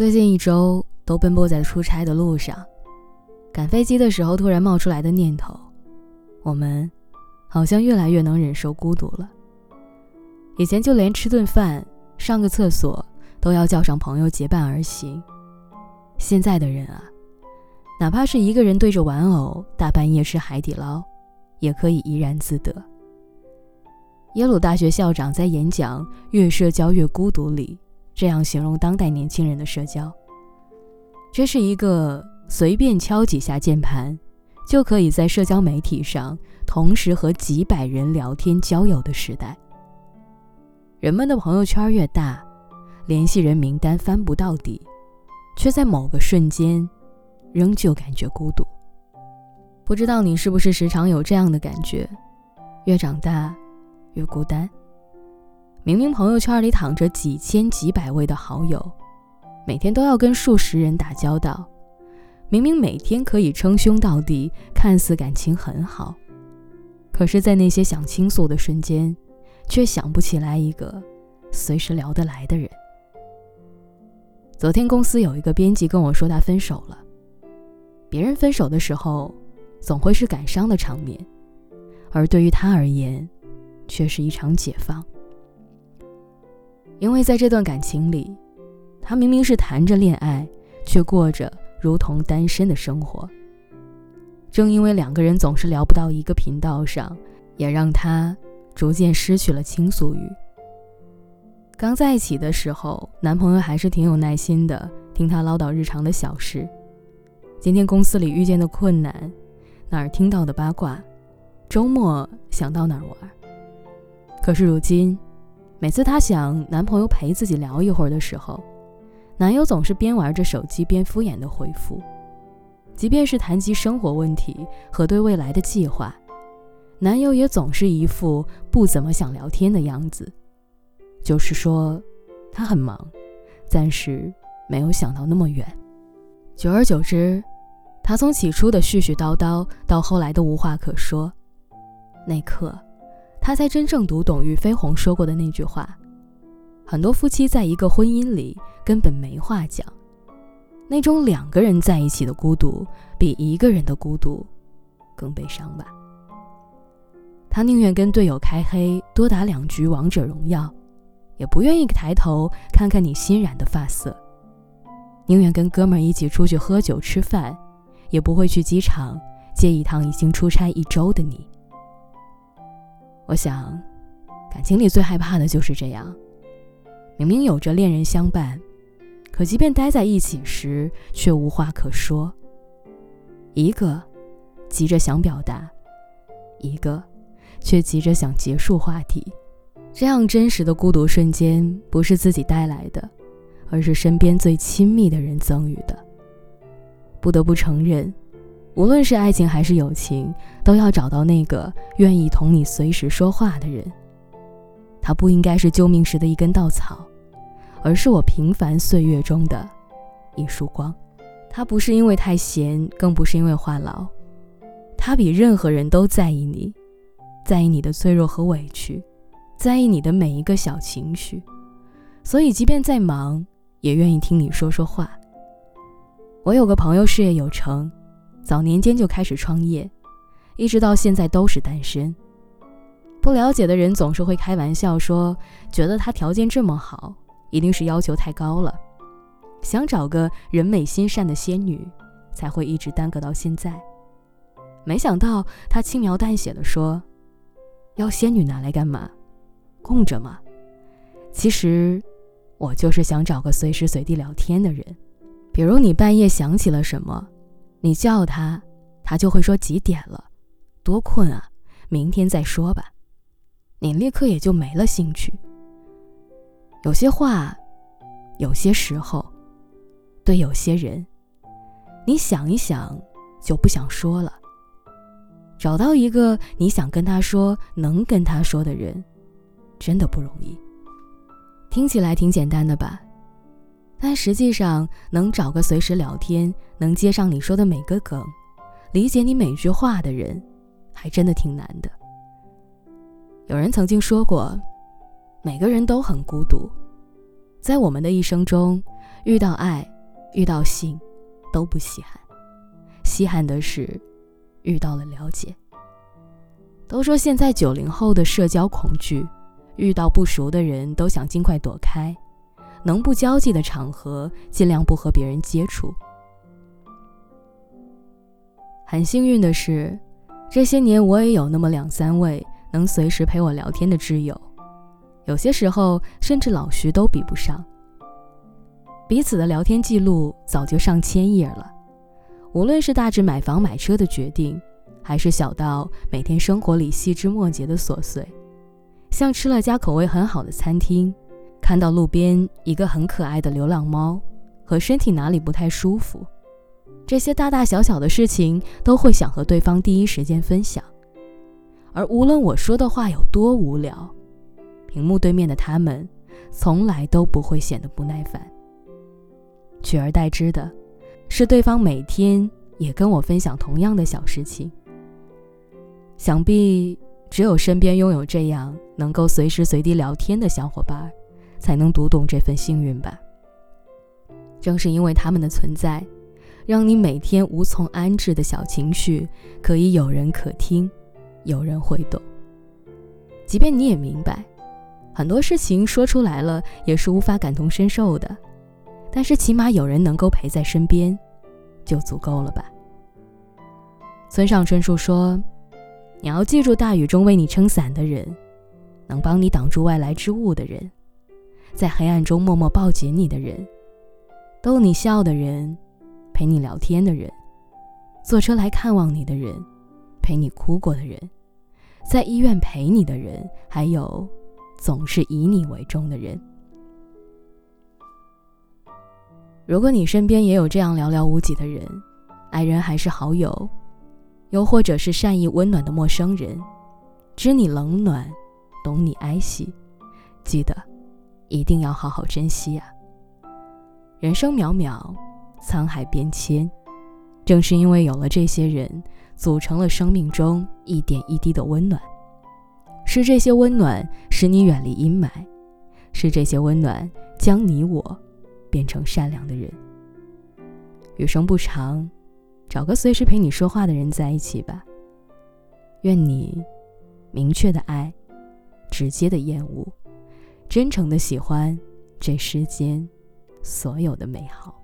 最近一周都奔波在出差的路上，赶飞机的时候突然冒出来的念头：我们好像越来越能忍受孤独了。以前就连吃顿饭、上个厕所都要叫上朋友结伴而行，现在的人啊，哪怕是一个人对着玩偶大半夜吃海底捞，也可以怡然自得。耶鲁大学校长在演讲《越社交越孤独》里。这样形容当代年轻人的社交：这是一个随便敲几下键盘，就可以在社交媒体上同时和几百人聊天交友的时代。人们的朋友圈越大，联系人名单翻不到底，却在某个瞬间，仍旧感觉孤独。不知道你是不是时常有这样的感觉：越长大，越孤单。明明朋友圈里躺着几千几百位的好友，每天都要跟数十人打交道；明明每天可以称兄道弟，看似感情很好，可是，在那些想倾诉的瞬间，却想不起来一个随时聊得来的人。昨天公司有一个编辑跟我说他分手了，别人分手的时候，总会是感伤的场面，而对于他而言，却是一场解放。因为在这段感情里，他明明是谈着恋爱，却过着如同单身的生活。正因为两个人总是聊不到一个频道上，也让他逐渐失去了倾诉欲。刚在一起的时候，男朋友还是挺有耐心的，听他唠叨日常的小事，今天公司里遇见的困难，哪儿听到的八卦，周末想到哪儿玩。可是如今。每次她想男朋友陪自己聊一会儿的时候，男友总是边玩着手机边敷衍的回复。即便是谈及生活问题和对未来的计划，男友也总是一副不怎么想聊天的样子，就是说他很忙，暂时没有想到那么远。久而久之，他从起初的絮絮叨叨到后来的无话可说，那刻。他才真正读懂俞飞鸿说过的那句话：很多夫妻在一个婚姻里根本没话讲，那种两个人在一起的孤独，比一个人的孤独更悲伤吧。他宁愿跟队友开黑，多打两局王者荣耀，也不愿意抬头看看你新染的发色；宁愿跟哥们一起出去喝酒吃饭，也不会去机场接一趟已经出差一周的你。我想，感情里最害怕的就是这样：明明有着恋人相伴，可即便待在一起时，却无话可说。一个急着想表达，一个却急着想结束话题。这样真实的孤独瞬间，不是自己带来的，而是身边最亲密的人赠予的。不得不承认。无论是爱情还是友情，都要找到那个愿意同你随时说话的人。他不应该是救命时的一根稻草，而是我平凡岁月中的一束光。他不是因为太闲，更不是因为话痨，他比任何人都在意你，在意你的脆弱和委屈，在意你的每一个小情绪，所以即便再忙，也愿意听你说说话。我有个朋友，事业有成。早年间就开始创业，一直到现在都是单身。不了解的人总是会开玩笑说，觉得他条件这么好，一定是要求太高了，想找个人美心善的仙女，才会一直耽搁到现在。没想到他轻描淡写的说：“要仙女拿来干嘛？供着吗？其实，我就是想找个随时随地聊天的人，比如你半夜想起了什么。”你叫他，他就会说几点了，多困啊，明天再说吧。你立刻也就没了兴趣。有些话，有些时候，对有些人，你想一想就不想说了。找到一个你想跟他说、能跟他说的人，真的不容易。听起来挺简单的吧？但实际上，能找个随时聊天、能接上你说的每个梗、理解你每句话的人，还真的挺难的。有人曾经说过，每个人都很孤独，在我们的一生中，遇到爱，遇到性，都不稀罕。稀罕的是，遇到了了解。都说现在九零后的社交恐惧，遇到不熟的人都想尽快躲开，能不交际的场合尽量不和别人接触。很幸运的是，这些年我也有那么两三位能随时陪我聊天的挚友，有些时候甚至老徐都比不上。彼此的聊天记录早就上千页了，无论是大致买房买车的决定，还是小到每天生活里细枝末节的琐碎，像吃了家口味很好的餐厅，看到路边一个很可爱的流浪猫，和身体哪里不太舒服。这些大大小小的事情都会想和对方第一时间分享，而无论我说的话有多无聊，屏幕对面的他们从来都不会显得不耐烦。取而代之的，是对方每天也跟我分享同样的小事情。想必只有身边拥有这样能够随时随地聊天的小伙伴，才能读懂这份幸运吧。正是因为他们的存在。让你每天无从安置的小情绪，可以有人可听，有人会懂。即便你也明白，很多事情说出来了也是无法感同身受的，但是起码有人能够陪在身边，就足够了吧。村上春树说：“你要记住，大雨中为你撑伞的人，能帮你挡住外来之物的人，在黑暗中默默抱紧你的人，逗你笑的人。”陪你聊天的人，坐车来看望你的人，陪你哭过的人，在医院陪你的人，还有总是以你为重的人。如果你身边也有这样寥寥无几的人，爱人还是好友，又或者是善意温暖的陌生人，知你冷暖，懂你哀喜，记得一定要好好珍惜啊！人生渺渺。沧海变迁，正是因为有了这些人，组成了生命中一点一滴的温暖。是这些温暖使你远离阴霾，是这些温暖将你我变成善良的人。余生不长，找个随时陪你说话的人在一起吧。愿你明确的爱，直接的厌恶，真诚的喜欢这世间所有的美好。